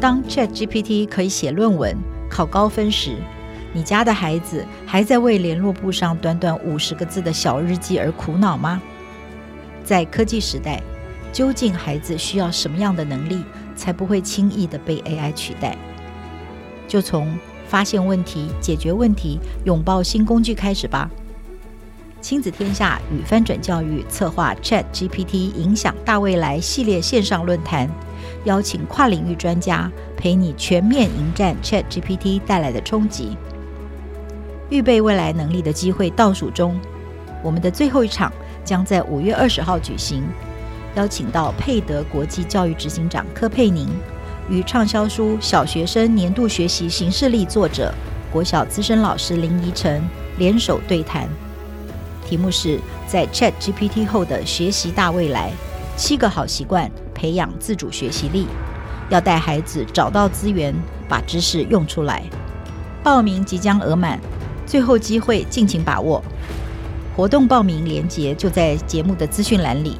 当 ChatGPT 可以写论文、考高分时，你家的孩子还在为联络簿上短短五十个字的小日记而苦恼吗？在科技时代，究竟孩子需要什么样的能力，才不会轻易地被 AI 取代？就从发现问题、解决问题、拥抱新工具开始吧。亲子天下与翻转教育策划 ChatGPT 影响大未来系列线上论坛，邀请跨领域专家陪你全面迎战 ChatGPT 带来的冲击。预备未来能力的机会倒数中，我们的最后一场将在五月二十号举行，邀请到佩德国际教育执行长柯佩宁。与畅销书《小学生年度学习行事历》作者、国小资深老师林怡晨联手对谈，题目是在 ChatGPT 后的学习大未来：七个好习惯培养自主学习力。要带孩子找到资源，把知识用出来。报名即将额满，最后机会，尽情把握。活动报名链接就在节目的资讯栏里。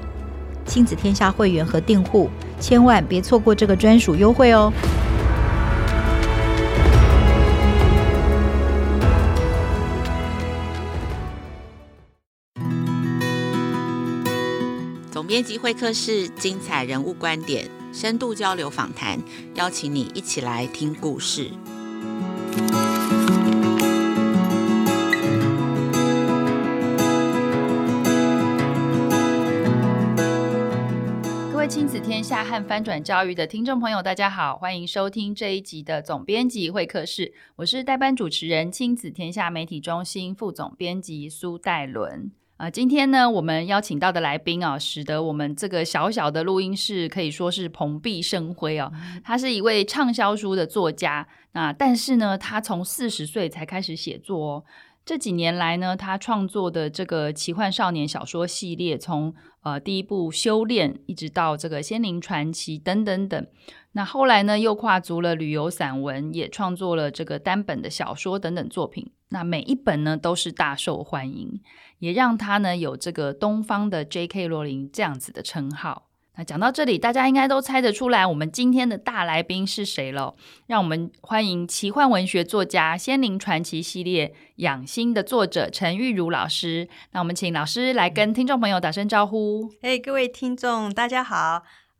亲子天下会员和订户。千万别错过这个专属优惠哦！编辑会客室，精彩人物观点，深度交流访谈，邀请你一起来听故事。各位亲子天下和翻转教育的听众朋友，大家好，欢迎收听这一集的总编辑会客室。我是代班主持人，亲子天下媒体中心副总编辑苏岱伦。啊、呃，今天呢，我们邀请到的来宾啊，使得我们这个小小的录音室可以说是蓬荜生辉哦。他是一位畅销书的作家，那但是呢，他从四十岁才开始写作哦。这几年来呢，他创作的这个奇幻少年小说系列，从呃第一部《修炼》一直到这个《仙灵传奇》等等等。那后来呢，又跨足了旅游散文，也创作了这个单本的小说等等作品。那每一本呢，都是大受欢迎，也让他呢有这个东方的 J.K. 罗琳这样子的称号。那讲到这里，大家应该都猜得出来，我们今天的大来宾是谁了？让我们欢迎奇幻文学作家《仙灵传奇》系列《养心》的作者陈玉如老师。那我们请老师来跟听众朋友打声招呼。哎各位听众，大家好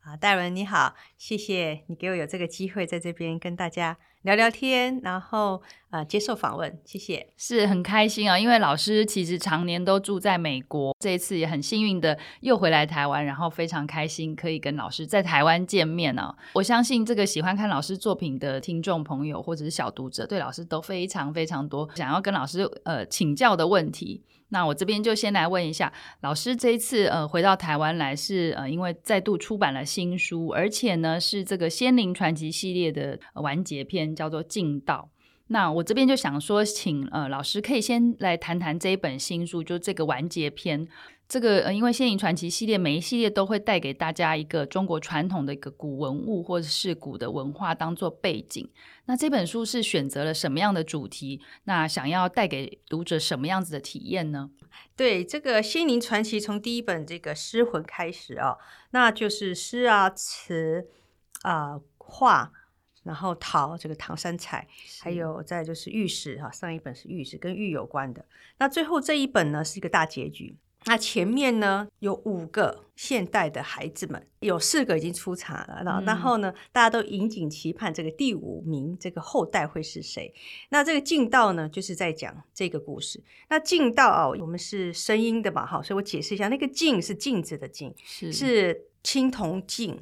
啊，戴伦你好，谢谢你给我有这个机会在这边跟大家。聊聊天，然后呃接受访问，谢谢，是很开心啊、因为老师其实常年都住在美国，这一次也很幸运的又回来台湾，然后非常开心可以跟老师在台湾见面哦。我相信这个喜欢看老师作品的听众朋友或者是小读者，对老师都非常非常多想要跟老师呃请教的问题。那我这边就先来问一下老师，这一次呃回到台湾来是呃因为再度出版了新书，而且呢是这个《仙灵传奇》系列的完结篇，叫做《尽道》。那我这边就想说，请呃老师可以先来谈谈这一本新书，就这个完结篇。这个呃，因为《仙灵传奇》系列每一系列都会带给大家一个中国传统的一个古文物或者是古的文化当做背景。那这本书是选择了什么样的主题？那想要带给读者什么样子的体验呢？对，这个《仙灵传奇》从第一本这个诗魂开始啊，那就是诗啊、词啊、画，然后陶这个唐三彩，是还有再就是玉石哈，上一本是玉石，跟玉有关的。那最后这一本呢，是一个大结局。那前面呢，有五个现代的孩子们，有四个已经出场了，然后然后呢，大家都引颈期盼这个第五名这个后代会是谁？那这个尽道呢，就是在讲这个故事。那尽道哦，我们是声音的嘛，哈，所以我解释一下，那个镜是镜子的镜，是是青铜镜，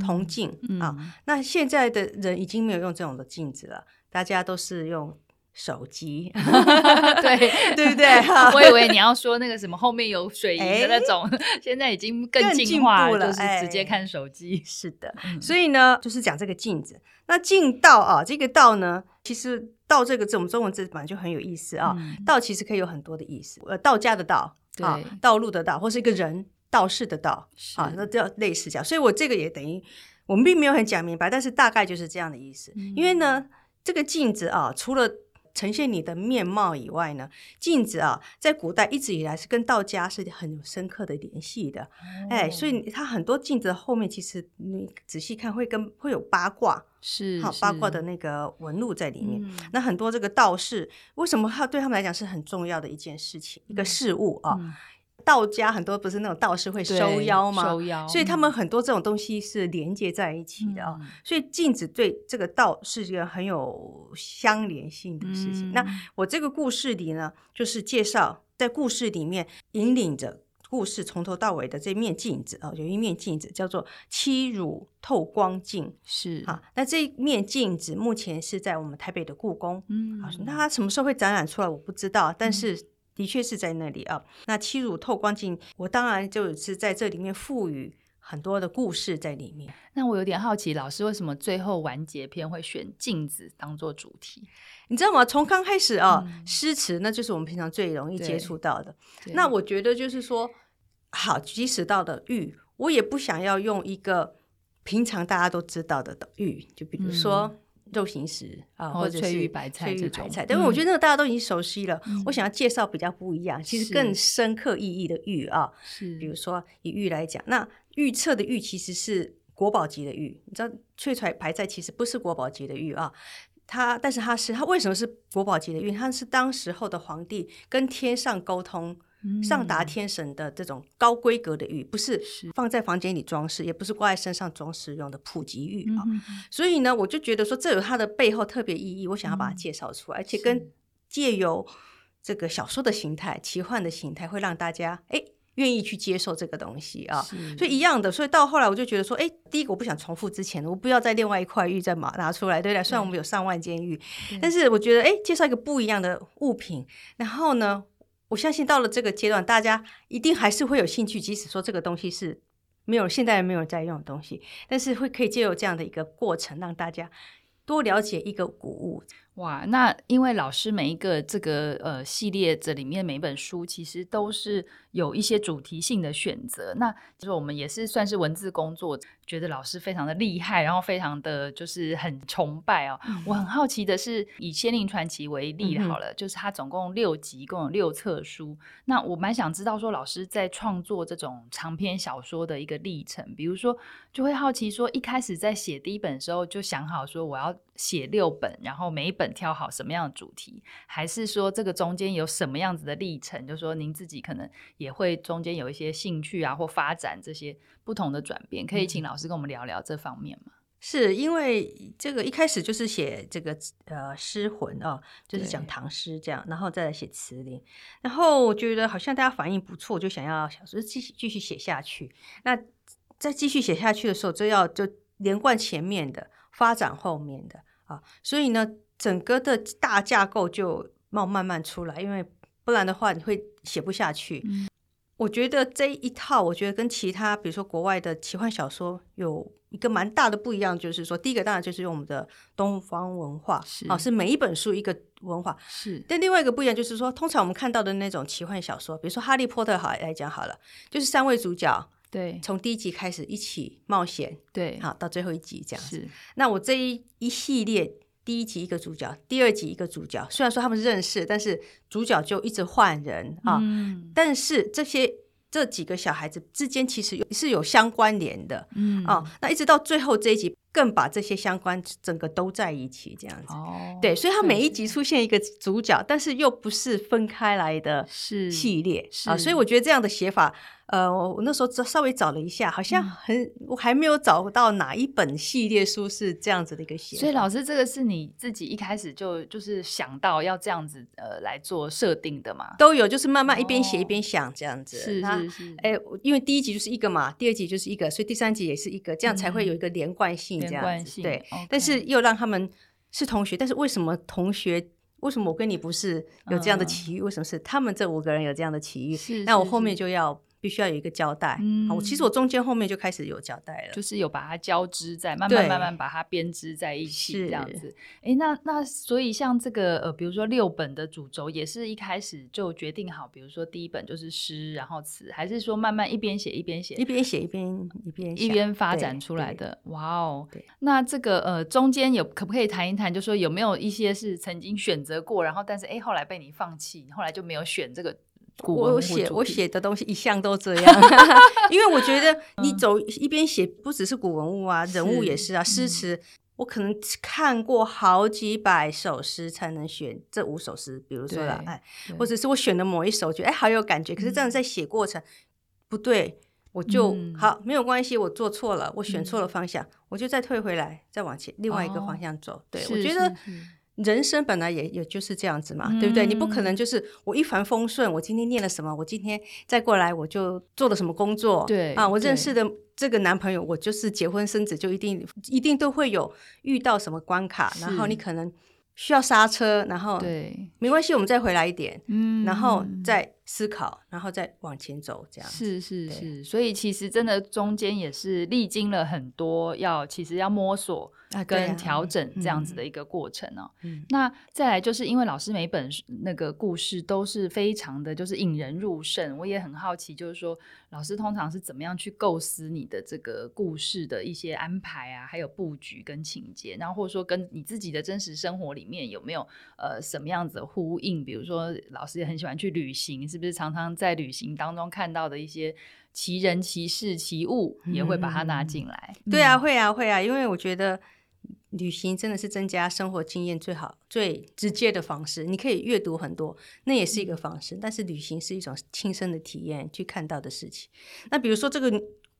铜镜啊。那现在的人已经没有用这种的镜子了，大家都是用。手机，对 对不对？我以为你要说那个什么后面有水银的那种，欸、现在已经更进化了，就是直接看手机。是的，嗯、所以呢，就是讲这个镜子。那镜道啊，这个道呢，其实道这个字，我们中文字本来就很有意思啊。嗯、道其实可以有很多的意思，呃，道家的道，对啊，道路的道，或是一个人道士的道是啊，那叫类似这样。所以我这个也等于我们并没有很讲明白，但是大概就是这样的意思。嗯、因为呢，这个镜子啊，除了呈现你的面貌以外呢，镜子啊，在古代一直以来是跟道家是很有深刻的联系的。哦、哎，所以它很多镜子后面，其实你仔细看会跟会有八卦，是好八卦的那个纹路在里面。嗯、那很多这个道士，为什么他对他们来讲是很重要的一件事情，嗯、一个事物啊？嗯道家很多不是那种道士会收妖吗？收妖，所以他们很多这种东西是连接在一起的啊、哦。嗯、所以镜子对这个道是一个很有相连性的事情。嗯、那我这个故事里呢，就是介绍在故事里面引领着故事从头到尾的这面镜子啊、哦，有一面镜子叫做七乳透光镜，是啊。那这面镜子目前是在我们台北的故宫，嗯，那它什么时候会展览出来，我不知道，但是。嗯的确是在那里啊。那七乳透光镜，我当然就是在这里面赋予很多的故事在里面。那我有点好奇，老师为什么最后完结篇会选镜子当做主题？你知道吗？从刚开始啊，嗯、诗词那就是我们平常最容易接触到的。那我觉得就是说，好，即使到了玉，我也不想要用一个平常大家都知道的玉，就比如说。嗯肉形石啊，或者是翠玉白菜这种，但是我觉得那个大家都已经熟悉了。我想要介绍比较不一样，其实更深刻意义的玉啊，是比如说以玉来讲，那预测的玉其实是国宝级的玉。你知道翠彩白菜其实不是国宝级的玉啊，它但是它是它为什么是国宝级的玉？它是当时候的皇帝跟天上沟通。上达天神的这种高规格的玉，不是放在房间里装饰，也不是挂在身上装饰用的普及玉所以呢，我就觉得说，这有它的背后特别意义，我想要把它介绍出来，嗯、而且跟借由这个小说的形态、奇幻的形态，会让大家哎愿意去接受这个东西啊。所以一样的，所以到后来我就觉得说，哎，第一个我不想重复之前的，我不要再另外一块玉再拿拿出来，对不对？虽然我们有上万件玉，但是我觉得哎，介绍一个不一样的物品，然后呢，我相信到了这个阶段，大家一定还是会有兴趣，即使说这个东西是没有现在没有在用的东西，但是会可以借由这样的一个过程，让大家多了解一个古物。哇，那因为老师每一个这个呃系列这里面每一本书其实都是有一些主题性的选择，那就是我们也是算是文字工作，觉得老师非常的厉害，然后非常的就是很崇拜哦。嗯、我很好奇的是，以《仙灵传奇》为例好了，嗯、就是它总共六集，共有六册书。那我蛮想知道说，老师在创作这种长篇小说的一个历程，比如说就会好奇说，一开始在写第一本的时候就想好说我要写六本，然后每一本。挑好什么样的主题，还是说这个中间有什么样子的历程？就是说您自己可能也会中间有一些兴趣啊，或发展这些不同的转变，可以请老师跟我们聊聊这方面吗？是因为这个一开始就是写这个呃诗魂哦，就是讲唐诗这样，然后再来写词林，然后我觉得好像大家反应不错，就想要想说继续继续写下去。那再继续写下去的时候，就要就连贯前面的，发展后面的啊，所以呢。整个的大架构就冒慢慢出来，因为不然的话你会写不下去。嗯、我觉得这一套，我觉得跟其他比如说国外的奇幻小说有一个蛮大的不一样，就是说第一个当然就是用我们的东方文化，是啊，是每一本书一个文化。是，但另外一个不一样就是说，通常我们看到的那种奇幻小说，比如说《哈利波特》好来讲好了，就是三位主角对，从第一集开始一起冒险，对，好到最后一集这样子。是，那我这一一系列。第一集一个主角，第二集一个主角。虽然说他们认识，但是主角就一直换人啊。嗯、但是这些这几个小孩子之间其实有是有相关联的。嗯啊，那一直到最后这一集，更把这些相关整个都在一起这样子。哦，对，所以他每一集出现一个主角，但是又不是分开来的系列啊。所以我觉得这样的写法。呃，我我那时候稍微找了一下，好像很、嗯、我还没有找到哪一本系列书是这样子的一个写。所以老师，这个是你自己一开始就就是想到要这样子呃来做设定的嘛？都有，就是慢慢一边写一边想这样子。是是是。哎，因为第一集就是一个嘛，第二集就是一个，所以第三集也是一个，这样才会有一个连贯性这样子。连贯性。对。但是又让他们是同学，但是为什么同学？为什么我跟你不是有这样的奇遇？嗯、为什么是他们这五个人有这样的奇遇？是是是，那我后面就要。必须要有一个交代。嗯，好，我其实我中间后面就开始有交代了，就是有把它交织在，慢慢慢慢把它编织在一起，这样子。哎，那那所以像这个呃，比如说六本的主轴，也是一开始就决定好，比如说第一本就是诗，然后词，还是说慢慢一边写一边写，一边写一边一边一边发展出来的？哇哦，那这个呃中间有可不可以谈一谈，就说有没有一些是曾经选择过，然后但是哎后来被你放弃，后来就没有选这个。我写我写的东西一向都这 样，因为我觉得你走一边写，不只是古文物啊，人物也是啊，诗词，我可能看过好几百首诗才能选这五首诗，比如说了，哎，或者是我选的某一首，觉得哎好有感觉，可是这样在写过程不对，我就好没有关系，我做错了，我选错了方向，我就再退回来，再往前另外一个方向走。对，我觉得。人生本来也也就是这样子嘛，嗯、对不对？你不可能就是我一帆风顺，我今天念了什么，我今天再过来我就做了什么工作，对啊，我认识的这个男朋友，我就是结婚生子就一定一定都会有遇到什么关卡，然后你可能需要刹车，然后对，没关系，我们再回来一点，嗯，然后再思考，然后再往前走，这样是是是，所以其实真的中间也是历经了很多要，要其实要摸索。跟调整这样子的一个过程哦、嗯、那再来就是因为老师每本那个故事都是非常的就是引人入胜，我也很好奇，就是说老师通常是怎么样去构思你的这个故事的一些安排啊，还有布局跟情节，然后或者说跟你自己的真实生活里面有没有呃什么样子的呼应？比如说老师也很喜欢去旅行，是不是常常在旅行当中看到的一些奇人奇事奇物也会把它拿进来？嗯、对啊，会啊，会啊，因为我觉得。旅行真的是增加生活经验最好、最直接的方式。你可以阅读很多，那也是一个方式。嗯、但是旅行是一种亲身的体验，去看到的事情。那比如说这个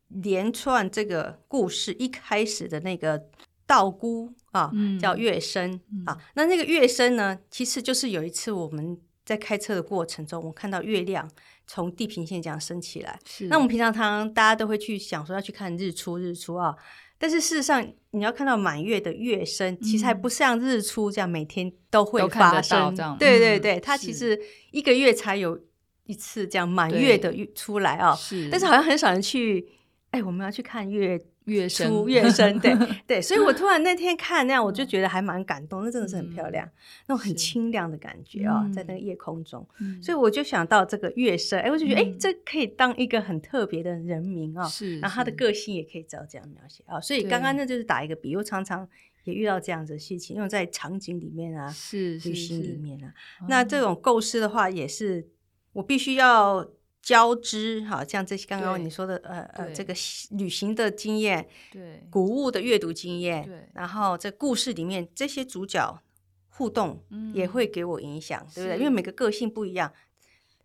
连串这个故事一开始的那个道姑啊，嗯、叫月生、嗯、啊。那那个月生呢，其实就是有一次我们在开车的过程中，我看到月亮从地平线这样升起来。是那我们平常常大家都会去想说要去看日出，日出啊。但是事实上，你要看到满月的月升，其实还不像日出这样每天都会发生。对对对，它其实一个月才有一次这样满月的月出来啊。是，但是好像很少人去。哎，我们要去看月。月升，月升，对 对，所以我突然那天看那样，我就觉得还蛮感动，那真的是很漂亮，那种很清亮的感觉啊，在那个夜空中，所以我就想到这个月升，哎，我就觉得哎，这可以当一个很特别的人名啊，是，然后他的个性也可以照这样描写啊，所以刚刚那就是打一个比，我常常也遇到这样子的事情，因为在场景里面啊，是旅行里面啊，那这种构思的话，也是我必须要。交织，哈像这些刚刚你说的，呃呃，这个旅行的经验，对，古物的阅读经验，对，然后这故事里面这些主角互动，也会给我影响，对不对？因为每个个性不一样，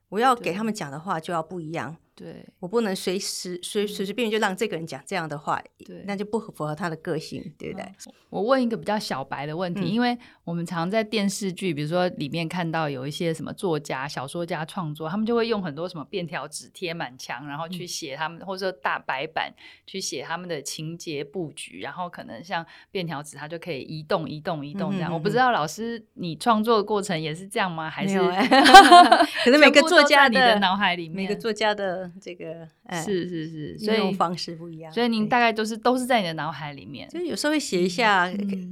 我要给他们讲的话就要不一样。对，我不能随时随随随便便就让这个人讲这样的话，对，那就不符合他的个性，对不对？我问一个比较小白的问题，因为我们常在电视剧，比如说里面看到有一些什么作家、小说家创作，他们就会用很多什么便条纸贴满墙，然后去写他们，或者说大白板去写他们的情节布局，然后可能像便条纸，它就可以移动、移动、移动这样。我不知道老师你创作的过程也是这样吗？还是 可能每个作家你的脑海里面，每个作家的。这个是是是，所以方式不一样。所以您大概都是都是在你的脑海里面，就是有时候会写一下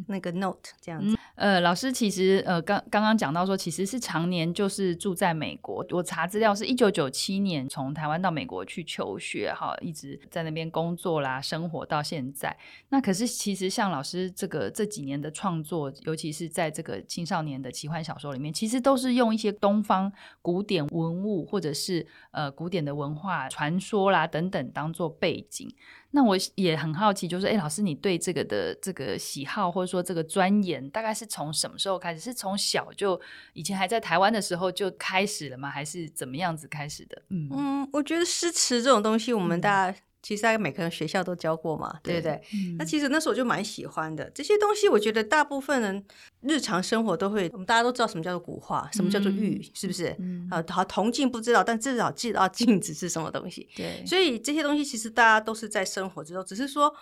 那个 note 这样子。呃，老师其实呃刚刚刚讲到说，其实是常年就是住在美国。我查资料是一九九七年从台湾到美国去求学，哈，一直在那边工作啦，生活到现在。那可是其实像老师这个这几年的创作，尤其是在这个青少年的奇幻小说里面，其实都是用一些东方古典文物或者是呃古典的文化。啊，传说啦等等当做背景，那我也很好奇，就是哎，老师，你对这个的这个喜好或者说这个钻研，大概是从什么时候开始？是从小就以前还在台湾的时候就开始了吗？还是怎么样子开始的？嗯嗯，我觉得诗词这种东西，我们大家。嗯其实大概每个人学校都教过嘛，对不对？嗯、那其实那时候我就蛮喜欢的这些东西。我觉得大部分人日常生活都会，我们大家都知道什么叫做古画，什么叫做玉，嗯、是不是？嗯、啊，好，铜镜不知道，但至少知道镜子是什么东西。对，所以这些东西其实大家都是在生活之中，只是说，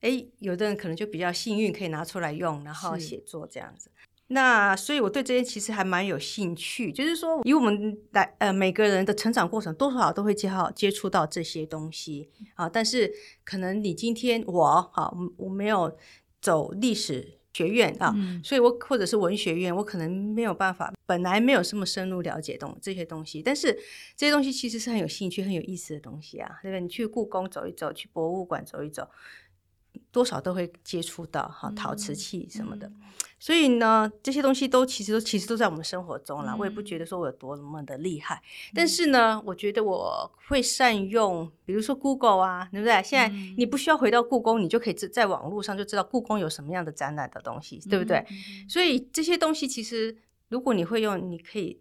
哎，有的人可能就比较幸运，可以拿出来用，然后写作这样子。那所以我对这些其实还蛮有兴趣，就是说以我们来呃每个人的成长过程，多少都会接好接触到这些东西啊。但是可能你今天我啊我没有走历史学院啊，嗯、所以我或者是文学院，我可能没有办法，本来没有这么深入了解东这些东西。但是这些东西其实是很有兴趣、很有意思的东西啊，对不对？你去故宫走一走，去博物馆走一走。多少都会接触到哈陶瓷器什么的，嗯、所以呢，这些东西都其实都其实都在我们生活中了。嗯、我也不觉得说我有多么的厉害，嗯、但是呢，我觉得我会善用，比如说 Google 啊，对不对？现在你不需要回到故宫，你就可以在网络上就知道故宫有什么样的展览的东西，对不对？嗯、所以这些东西其实如果你会用，你可以。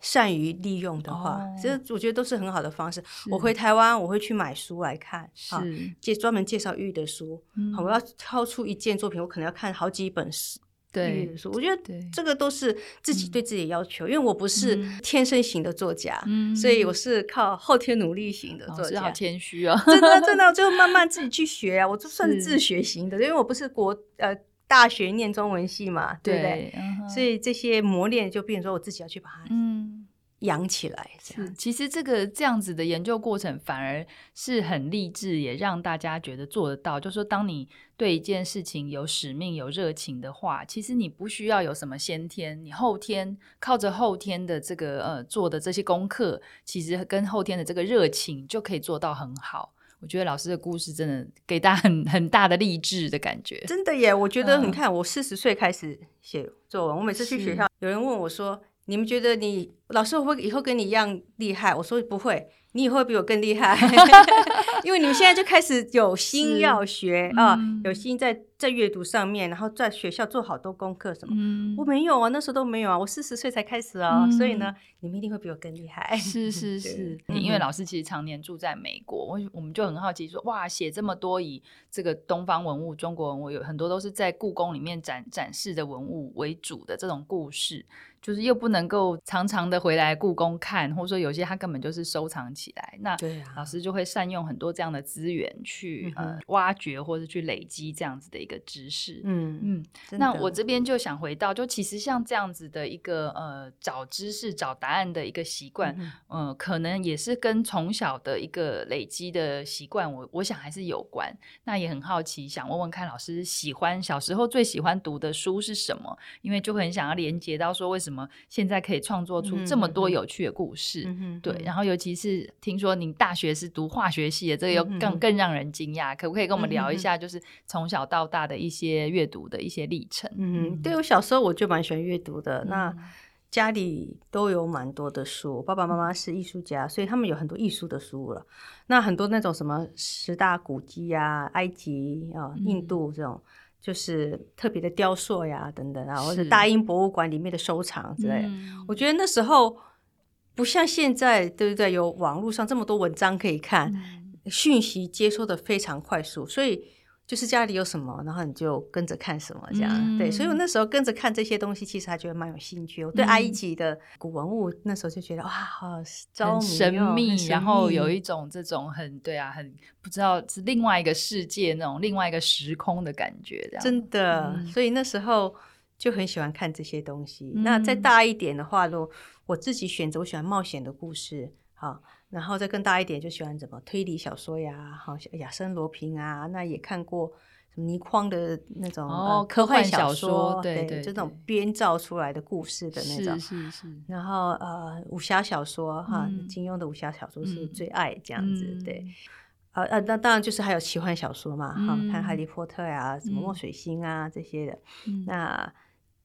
善于利用的话，哦、其实我觉得都是很好的方式。我回台湾，我会去买书来看，是介专门介绍玉的书。嗯、我要挑出一件作品，我可能要看好几本书。对玉的书，我觉得这个都是自己对自己的要求，嗯、因为我不是天生型的作家，嗯、所以我是靠后天努力型的作家。好谦虚哦，真的真的，就慢慢自己去学啊。我就算是自学型的，因为我不是国呃大学念中文系嘛，对不对？嗯、所以这些磨练就变成说我自己要去把它嗯。养起来是，其实这个这样子的研究过程反而是很励志，也让大家觉得做得到。就是说，当你对一件事情有使命、有热情的话，其实你不需要有什么先天，你后天靠着后天的这个呃做的这些功课，其实跟后天的这个热情就可以做到很好。我觉得老师的故事真的给大家很很大的励志的感觉。真的耶！我觉得你看，我四十岁开始写作文，我每次去学校，有人问我说。你们觉得你老师会不会以后跟你一样厉害？我说不会。你以后会比我更厉害，因为你们现在就开始有心要学啊，嗯、有心在在阅读上面，然后在学校做好多功课什么。嗯、我没有啊，那时候都没有啊，我四十岁才开始啊，嗯、所以呢，你们一定会比我更厉害。是 是是，对因为老师其实常年住在美国，我我们就很好奇说，哇，写这么多以这个东方文物、中国文物有很多都是在故宫里面展展示的文物为主的这种故事，就是又不能够常常的回来故宫看，或者说有些他根本就是收藏起来，那老师就会善用很多这样的资源去、啊、呃挖掘或者去累积这样子的一个知识。嗯嗯，嗯那我这边就想回到，就其实像这样子的一个呃找知识、找答案的一个习惯，嗯、呃，可能也是跟从小的一个累积的习惯，我我想还是有关。那也很好奇，想问问看老师喜欢小时候最喜欢读的书是什么？因为就很想要连接到说，为什么现在可以创作出这么多有趣的故事？嗯嗯、对，然后尤其。是听说你大学是读化学系的，这个又更、嗯、更让人惊讶。可不可以跟我们聊一下，就是从小到大的一些阅读的一些历程？嗯，对，我小时候我就蛮喜欢阅读的。嗯、那家里都有蛮多的书，爸爸妈妈是艺术家，所以他们有很多艺术的书了。那很多那种什么十大古迹啊、埃及啊、印度这种，嗯、就是特别的雕塑呀等等啊，是或者大英博物馆里面的收藏之类的。嗯、我觉得那时候。不像现在，对不对？有网络上这么多文章可以看，嗯、讯息接收的非常快速，所以就是家里有什么，然后你就跟着看什么，这样、嗯、对。所以我那时候跟着看这些东西，其实还觉得蛮有兴趣。我对埃及的古文物那时候就觉得哇，好很神秘，然后有一种这种很对啊，很不知道是另外一个世界那种另外一个时空的感觉，这样真的。嗯、所以那时候。就很喜欢看这些东西。嗯、那再大一点的话，如果我自己选择，我喜欢冒险的故事，好，然后再更大一点，就喜欢什么推理小说呀，好，亚森罗平啊，那也看过什么倪匡的那种哦、呃、科幻小说，对，对，这种编造出来的故事的那种，是是是。然后呃，武侠小说哈，嗯、金庸的武侠小说是最爱这样子，嗯、对。呃呃，那当然就是还有奇幻小说嘛，哈、嗯，看哈利波特呀、啊，什么墨水星啊、嗯、这些的，嗯、那。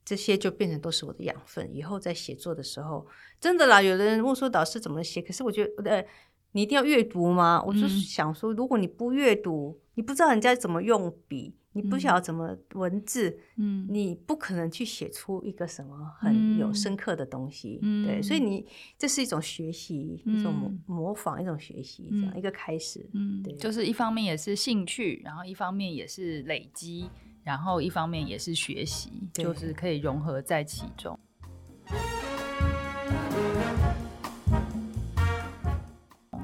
这些就变成都是我的养分，以后在写作的时候，真的啦。有的人问说导师怎么写，可是我觉得，呃，你一定要阅读吗？我就想说，如果你不阅读，你不知道人家怎么用笔，你不晓得怎么文字，嗯，你不可能去写出一个什么很有深刻的东西。嗯，对，所以你这是一种学习，嗯、一种模模仿，一种学习，这样、嗯、一个开始。嗯，对，就是一方面也是兴趣，然后一方面也是累积。然后一方面也是学习，就是可以融合在其中。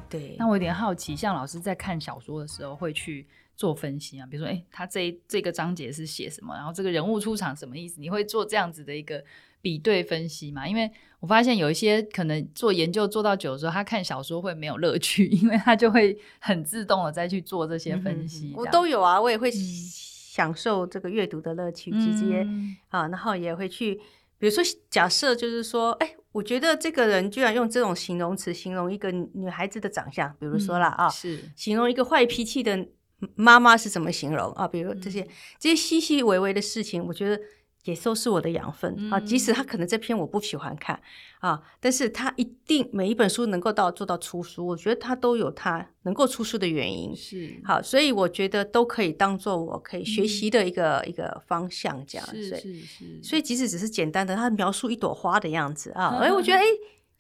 对。那我有点好奇，像老师在看小说的时候会去做分析啊，比如说，哎、欸，他这这个章节是写什么，然后这个人物出场什么意思？你会做这样子的一个比对分析吗？因为我发现有一些可能做研究做到久的时候，他看小说会没有乐趣，因为他就会很自动的再去做这些分析。我都有啊，我也会享受这个阅读的乐趣，直接、嗯、啊，然后也会去，比如说假设就是说，哎、欸，我觉得这个人居然用这种形容词形容一个女孩子的长相，比如说啦、嗯、啊，是形容一个坏脾气的。妈妈是怎么形容啊？比如这些、嗯、这些细细微微的事情，我觉得也都是我的养分、嗯、啊。即使他可能这篇我不喜欢看啊，但是他一定每一本书能够到做到出书，我觉得他都有他能够出书的原因。是好，所以我觉得都可以当做我可以学习的一个、嗯、一个方向，这样。是是是。所以即使只是简单的，他描述一朵花的样子啊，哎、嗯，我觉得哎。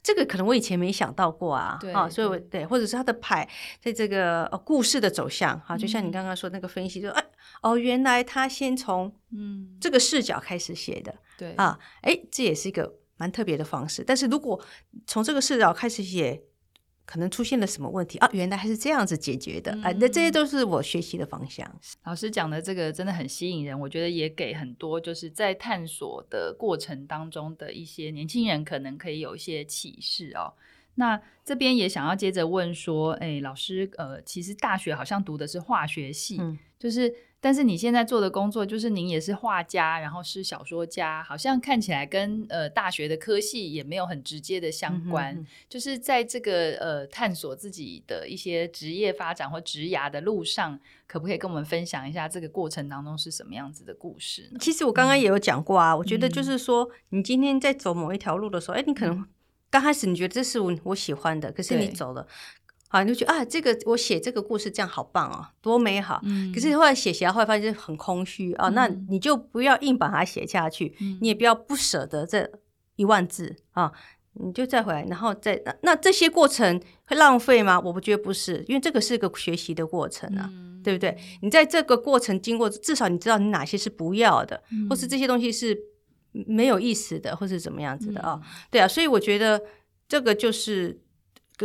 这个可能我以前没想到过啊，对啊，所以我对，或者是他的牌在这个呃故事的走向，哈、嗯，就像你刚刚说那个分析，就哎哦，原来他先从嗯这个视角开始写的，对啊，哎，这也是一个蛮特别的方式。但是如果从这个视角开始写。可能出现了什么问题啊？原来还是这样子解决的，哎、嗯，那这些都是我学习的方向。老师讲的这个真的很吸引人，我觉得也给很多就是在探索的过程当中的一些年轻人可能可以有一些启示哦。那这边也想要接着问说，哎，老师，呃，其实大学好像读的是化学系，嗯、就是。但是你现在做的工作，就是您也是画家，然后是小说家，好像看起来跟呃大学的科系也没有很直接的相关。嗯哼嗯。就是在这个呃探索自己的一些职业发展或职涯的路上，可不可以跟我们分享一下这个过程当中是什么样子的故事呢？其实我刚刚也有讲过啊，嗯、我觉得就是说，你今天在走某一条路的时候，哎、嗯，你可能刚开始你觉得这是我我喜欢的，可是你走了。好，你就觉得啊，这个我写这个故事这样好棒哦，多美好。嗯。可是后来写写，后来发现很空虚啊。那你就不要硬把它写下去，嗯，你也不要不舍得这一万字啊，你就再回来，然后再那那这些过程会浪费吗？我不觉得不是，因为这个是个学习的过程啊，嗯，对不对？你在这个过程经过，至少你知道你哪些是不要的，嗯，或是这些东西是没有意思的，或是怎么样子的啊？对啊，所以我觉得这个就是。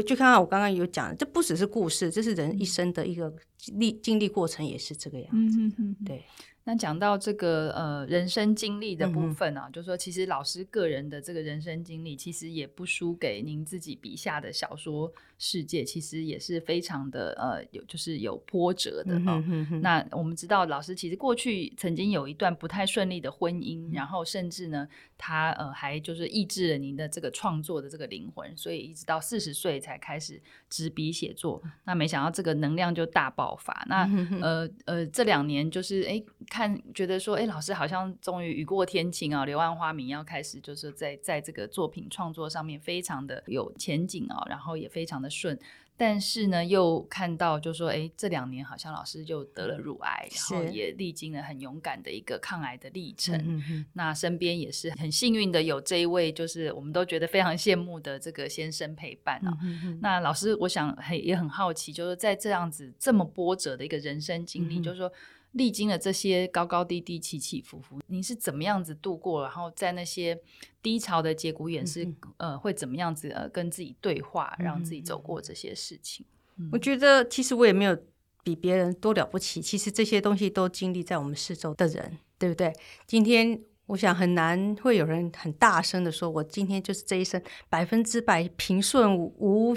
就看看我刚刚有讲，这不只是故事，这是人一生的一个历经历过程，也是这个样子。嗯对。那讲到这个呃人生经历的部分啊，嗯、就是说其实老师个人的这个人生经历，其实也不输给您自己笔下的小说世界，其实也是非常的呃有就是有波折的哦。嗯、哼那我们知道老师其实过去曾经有一段不太顺利的婚姻，嗯、然后甚至呢他呃还就是抑制了您的这个创作的这个灵魂，所以一直到四十岁才开始执笔写作。那没想到这个能量就大爆发。那、嗯、呃呃这两年就是哎。看，觉得说，哎，老师好像终于雨过天晴啊，《柳暗花明》要开始，就是在在这个作品创作上面非常的有前景啊，然后也非常的顺。但是呢，又看到就是说，哎，这两年好像老师就得了乳癌，然后也历经了很勇敢的一个抗癌的历程。那身边也是很幸运的有这一位，就是我们都觉得非常羡慕的这个先生陪伴啊。那老师，我想很也很好奇，就是在这样子这么波折的一个人生经历，嗯、就是说。历经了这些高高低低、起起伏伏，你是怎么样子度过？然后在那些低潮的节骨眼是、嗯、呃，会怎么样子呃，跟自己对话，让自己走过这些事情？嗯、我觉得其实我也没有比别人多了不起。其实这些东西都经历在我们四周的人，对不对？今天我想很难会有人很大声的说，我今天就是这一生百分之百平顺无。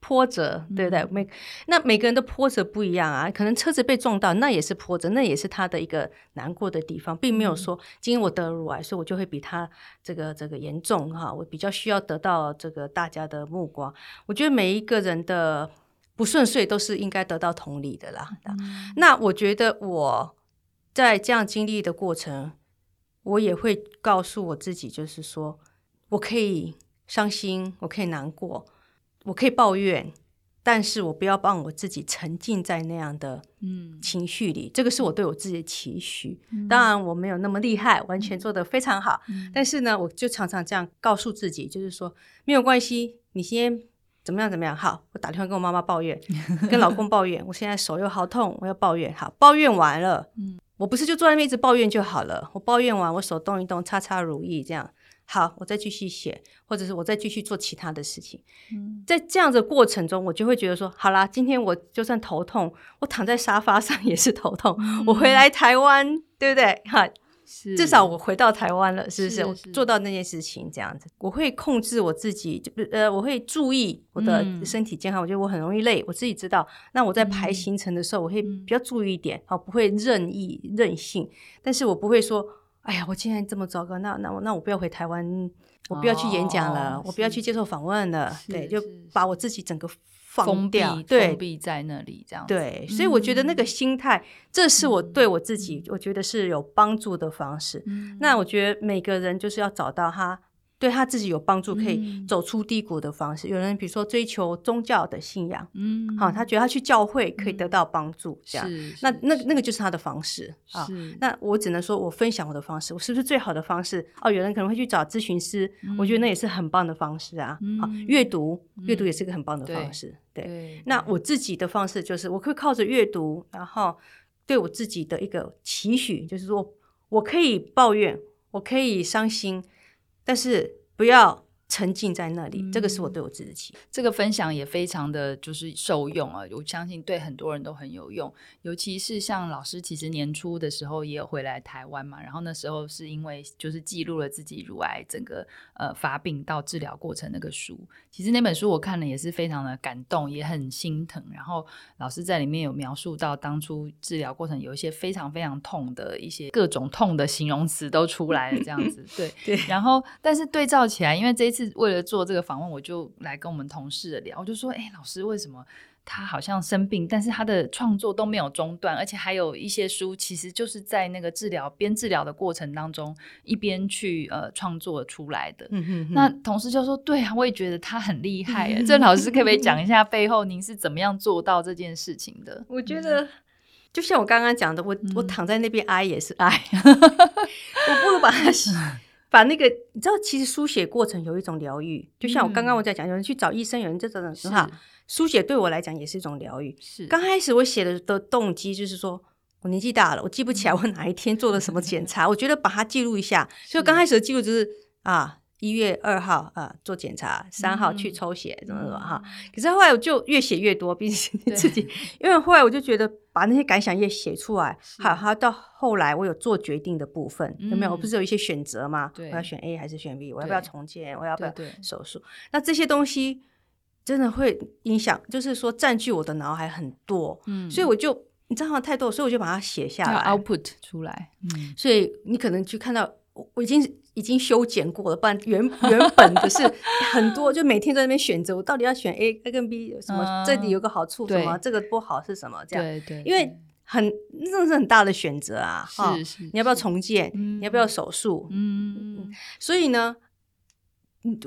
无波折，对不对？每那每个人的波折不一样啊，可能车子被撞到，那也是波折，那也是他的一个难过的地方，并没有说今天我得了乳癌，所以我就会比他这个这个严重哈，我比较需要得到这个大家的目光。我觉得每一个人的不顺遂都是应该得到同理的啦。嗯、那我觉得我在这样经历的过程，我也会告诉我自己，就是说我可以伤心，我可以难过。我可以抱怨，但是我不要让我自己沉浸在那样的情绪里。嗯、这个是我对我自己的期许。嗯、当然，我没有那么厉害，完全做得非常好。嗯、但是呢，我就常常这样告诉自己，就是说没有关系，你先怎么样怎么样。好，我打电话跟我妈妈抱怨，跟老公抱怨，我现在手又好痛，我要抱怨。好，抱怨完了，嗯、我不是就坐在那边一直抱怨就好了。我抱怨完，我手动一动，擦擦乳液，这样。好，我再继续写，或者是我再继续做其他的事情。嗯，在这样的过程中，我就会觉得说，好啦，今天我就算头痛，我躺在沙发上也是头痛。嗯、我回来台湾，对不对？哈，至少我回到台湾了，是不是？是是我做到那件事情这样子，我会控制我自己，就呃，我会注意我的身体健康。嗯、我觉得我很容易累，我自己知道。那我在排行程的时候，我会比较注意一点，好、嗯，不会任意任性，但是我不会说。哎呀，我今天这么糟糕，那那我那我不要回台湾，我不要去演讲了，哦、我不要去接受访问了，对，就把我自己整个放掉，封闭对，封闭在那里这样。对，所以我觉得那个心态，嗯、这是我对我自己，我觉得是有帮助的方式。嗯、那我觉得每个人就是要找到他。对他自己有帮助，可以走出低谷的方式。嗯、有人比如说追求宗教的信仰，嗯，好，他觉得他去教会可以得到帮助，嗯、这样，那那那个就是他的方式啊。那我只能说我分享我的方式，我是不是最好的方式？哦，有人可能会去找咨询师，嗯、我觉得那也是很棒的方式啊。嗯、好，阅读，阅读也是个很棒的方式。对那我自己的方式就是，我可以靠着阅读，然后对我自己的一个期许，就是说我可以抱怨，我可以伤心。但是不要沉浸在那里，嗯、这个是我对我自己的期。这个分享也非常的就是受用啊，我相信对很多人都很有用。尤其是像老师，其实年初的时候也有回来台湾嘛，然后那时候是因为就是记录了自己乳癌整个呃发病到治疗过程那个书。其实那本书我看了也是非常的感动，也很心疼。然后老师在里面有描述到当初治疗过程有一些非常非常痛的一些各种痛的形容词都出来了，这样子对 对。然后但是对照起来，因为这一次。是为了做这个访问，我就来跟我们同事聊，我就说：“哎，老师，为什么他好像生病，但是他的创作都没有中断，而且还有一些书，其实就是在那个治疗边治疗的过程当中，一边去呃创作出来的。嗯哼哼”那同事就说：“对啊，我也觉得他很厉害。”郑老师可不可以讲一下背后您是怎么样做到这件事情的？我觉得就像我刚刚讲的，我、嗯、我躺在那边哀也是哀，我不如把它。把那个，你知道，其实书写过程有一种疗愈，就像我刚刚我在讲，有人去找医生，有人这种很好。书写对我来讲也是一种疗愈。是，刚开始我写的的动机就是说，我年纪大了，我记不起来我哪一天做了什么检查，我觉得把它记录一下。所以刚开始的记录就是啊。一月二号啊，做检查，三号去抽血，怎么怎么哈。可是后来我就越写越多，毕竟 自己，因为后来我就觉得把那些感想也写出来，好，好到后来我有做决定的部分，有没有？我不是有一些选择吗？我要选 A 还是选 B？我要不要重建？我要不要手术？那这些东西真的会影响，就是说占据我的脑海很多，嗯，所以我就你知道吗？太多，所以我就把它写下来，output 出来，嗯，所以你可能就看到我我已经。已经修剪过了，不然原原本的是 很多，就每天在那边选择，我到底要选 A、A 跟 B 什么？这里有个好处什么？这个不好是什么？这样对对，因为很真的是很大的选择啊！是是，你要不要重建？你要不要手术？嗯，所以呢，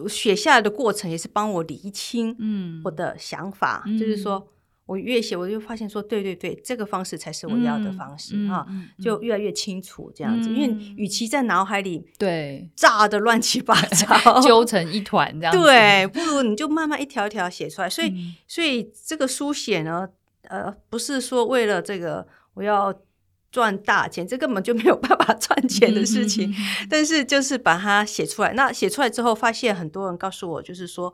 写下来的过程也是帮我理清嗯我的想法，就是说。我越写，我就发现说，对对对，这个方式才是我要的方式哈，就越来越清楚这样子。因为与其在脑海里对炸得乱七八糟，揪成一团这样子，对，不如你就慢慢一条一条写出来。所以，所以这个书写呢，呃，不是说为了这个我要赚大钱，这根本就没有办法赚钱的事情。但是就是把它写出来，那写出来之后，发现很多人告诉我，就是说。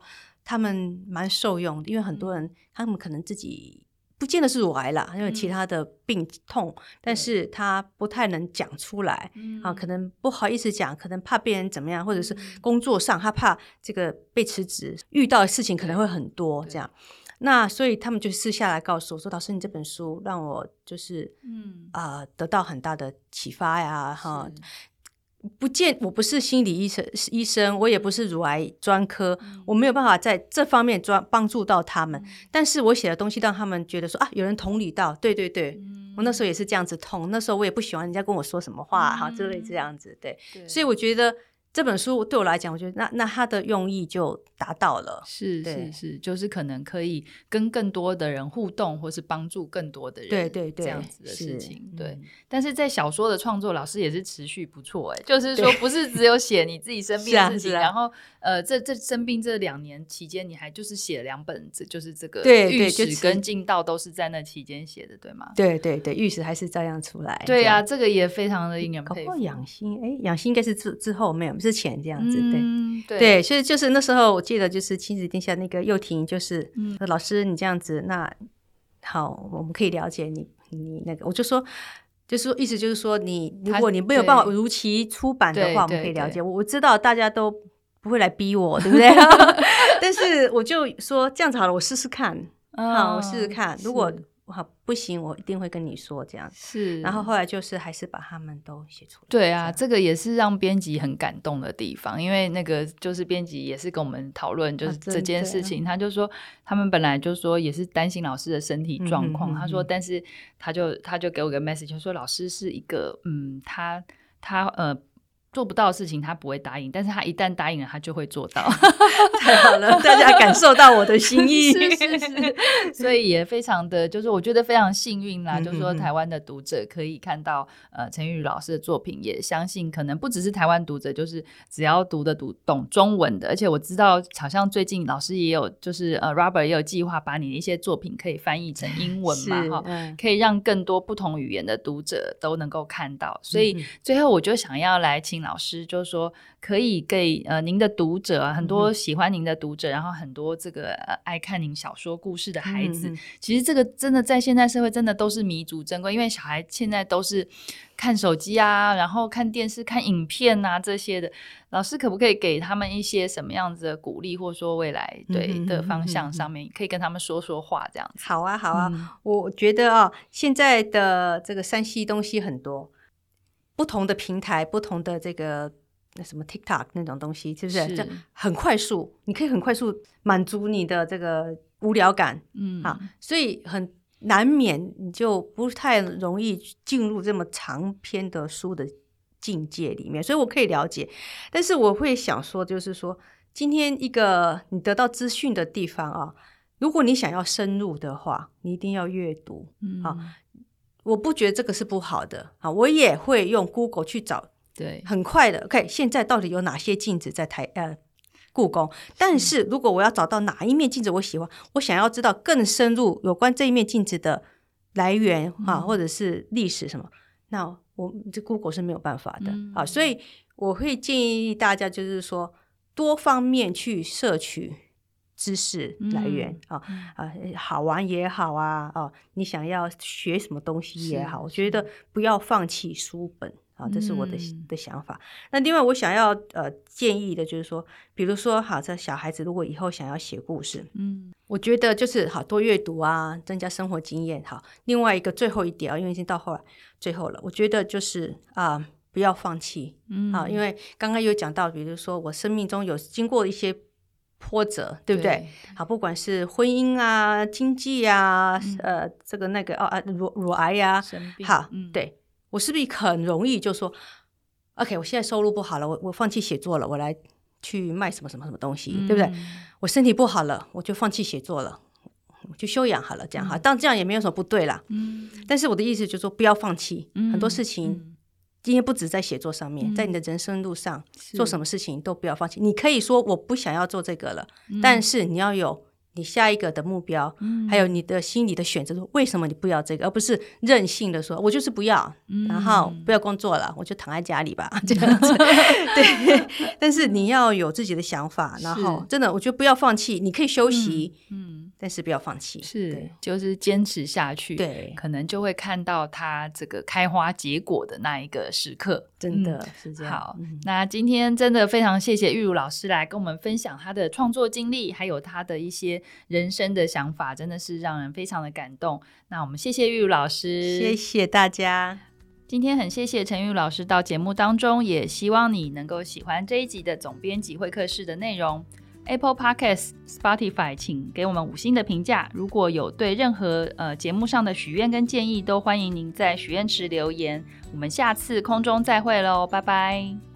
他们蛮受用的，因为很多人他们可能自己不见得是乳癌啦，因为其他的病痛，嗯、但是他不太能讲出来、嗯、啊，可能不好意思讲，可能怕别人怎么样，或者是工作上他怕这个被辞职，遇到的事情可能会很多这样。那所以他们就私下来告诉我说：“老师，你这本书让我就是嗯。啊、呃、得到很大的启发呀，哈。”不见，我不是心理医生，医生，我也不是乳癌专科，嗯、我没有办法在这方面专帮助到他们。嗯、但是我写的东西让他们觉得说啊，有人同理到，对对对，嗯、我那时候也是这样子痛，那时候我也不喜欢人家跟我说什么话哈、嗯，之类这样子，对，对。所以我觉得。这本书对我来讲，我觉得那那它的用意就达到了，是是是，就是可能可以跟更多的人互动，或是帮助更多的人，对对对，这样子的事情，对。但是在小说的创作，老师也是持续不错，哎，就是说不是只有写你自己生 病的事情，然后呃，这这生病这两年期间，你还就是写两本，这就是这个玉石跟进道都是在那期间写的，对吗？对对对，玉石还是照样出来，对呀，这个也非常的令人佩服。养心，哎，养心应该是之之后没有。之前这样子，嗯、对。对，所以就是那时候我记得就是亲子天下那个幼婷，就是、嗯、老师你这样子，那好，我们可以了解你你那个，我就说就是说意思就是说你如果你没有办法如期出版的话，我们可以了解。我我知道大家都不会来逼我，对不对？但是我就说这样子好了，我试试看，哦、好，我试试看，如果。好，不行，我一定会跟你说这样。是，然后后来就是还是把他们都写出来。对啊，这个也是让编辑很感动的地方，因为那个就是编辑也是跟我们讨论，就是这件事情，啊、他就说他们本来就说也是担心老师的身体状况，嗯、他说，但是他就他就给我个 message，就说老师是一个嗯，他他呃。做不到的事情，他不会答应，但是他一旦答应了，他就会做到。太好了，大家感受到我的心意，是是是，所以也非常的，就是我觉得非常幸运啦。就是说，台湾的读者可以看到呃陈玉老师的作品，也相信可能不只是台湾读者，就是只要读的读懂中文的，而且我知道好像最近老师也有，就是呃 Robert 也有计划把你的一些作品可以翻译成英文嘛，哈，嗯、可以让更多不同语言的读者都能够看到。所以最后我就想要来请。老师就是说，可以给呃您的读者啊，很多喜欢您的读者，嗯、然后很多这个、呃、爱看您小说故事的孩子，嗯、其实这个真的在现在社会真的都是弥足珍贵，因为小孩现在都是看手机啊，然后看电视、看影片啊这些的。老师可不可以给他们一些什么样子的鼓励，或者说未来对的方向上面，可以跟他们说说话这样子？好啊，好啊，嗯、我觉得啊，现在的这个山西东西很多。不同的平台，不同的这个那什么 TikTok 那种东西，是不是？是，这很快速，你可以很快速满足你的这个无聊感，嗯，啊，所以很难免你就不太容易进入这么长篇的书的境界里面。所以我可以了解，但是我会想说，就是说，今天一个你得到资讯的地方啊，如果你想要深入的话，你一定要阅读，嗯，啊。我不觉得这个是不好的啊，我也会用 Google 去找，对，很快的。OK，现在到底有哪些镜子在台呃故宫？但是如果我要找到哪一面镜子我喜欢，我想要知道更深入有关这一面镜子的来源啊，或者是历史什么，嗯、那我这 Google 是没有办法的啊。所以我会建议大家就是说多方面去摄取。知识来源、嗯、啊啊，好玩也好啊哦、啊，你想要学什么东西也好，我觉得不要放弃书本啊，这是我的、嗯、的想法。那另外我想要呃建议的就是说，比如说好，这小孩子如果以后想要写故事，嗯，我觉得就是好多阅读啊，增加生活经验。好，另外一个最后一点啊，因为已经到后来最后了，我觉得就是啊，不要放弃，嗯，啊，因为刚刚有讲到，比如说我生命中有经过一些。波折，对不对？对好，不管是婚姻啊、经济啊，嗯、呃，这个那个哦啊，乳乳癌呀、啊，好，嗯、对我是不是很容易就说，OK，我现在收入不好了，我我放弃写作了，我来去卖什么什么什么东西，嗯、对不对？我身体不好了，我就放弃写作了，我就休养好了，这样哈，当、嗯、这样也没有什么不对啦。嗯，但是我的意思就是说，不要放弃，嗯、很多事情。嗯今天不止在写作上面，在你的人生路上，嗯、做什么事情都不要放弃。你可以说我不想要做这个了，嗯、但是你要有你下一个的目标，嗯、还有你的心里的选择。说为什么你不要这个，而不是任性的说，我就是不要，嗯、然后不要工作了，我就躺在家里吧，这样子。对，但是你要有自己的想法，然后真的，我觉得不要放弃，你可以休息。嗯。嗯但是不要放弃，是就是坚持下去，对，可能就会看到它这个开花结果的那一个时刻，真的是这样。嗯、好，嗯、那今天真的非常谢谢玉如老师来跟我们分享她的创作经历，还有她的一些人生的想法，真的是让人非常的感动。那我们谢谢玉如老师，谢谢大家。今天很谢谢陈玉老师到节目当中，也希望你能够喜欢这一集的总编辑会客室的内容。Apple Podcasts、Spotify，请给我们五星的评价。如果有对任何呃节目上的许愿跟建议，都欢迎您在许愿池留言。我们下次空中再会喽，拜拜。